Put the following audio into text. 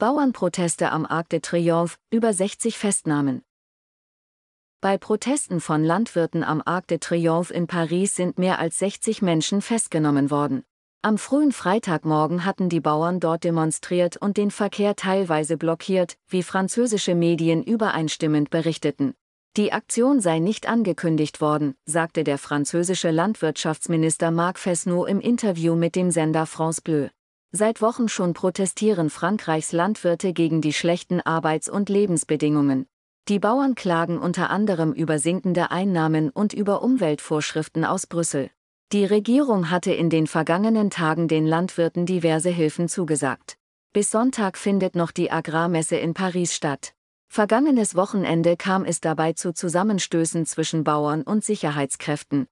Bauernproteste am Arc de Triomphe, über 60 Festnahmen. Bei Protesten von Landwirten am Arc de Triomphe in Paris sind mehr als 60 Menschen festgenommen worden. Am frühen Freitagmorgen hatten die Bauern dort demonstriert und den Verkehr teilweise blockiert, wie französische Medien übereinstimmend berichteten. Die Aktion sei nicht angekündigt worden, sagte der französische Landwirtschaftsminister Marc Fesneau im Interview mit dem Sender France Bleu. Seit Wochen schon protestieren Frankreichs Landwirte gegen die schlechten Arbeits- und Lebensbedingungen. Die Bauern klagen unter anderem über sinkende Einnahmen und über Umweltvorschriften aus Brüssel. Die Regierung hatte in den vergangenen Tagen den Landwirten diverse Hilfen zugesagt. Bis Sonntag findet noch die Agrarmesse in Paris statt. Vergangenes Wochenende kam es dabei zu Zusammenstößen zwischen Bauern und Sicherheitskräften.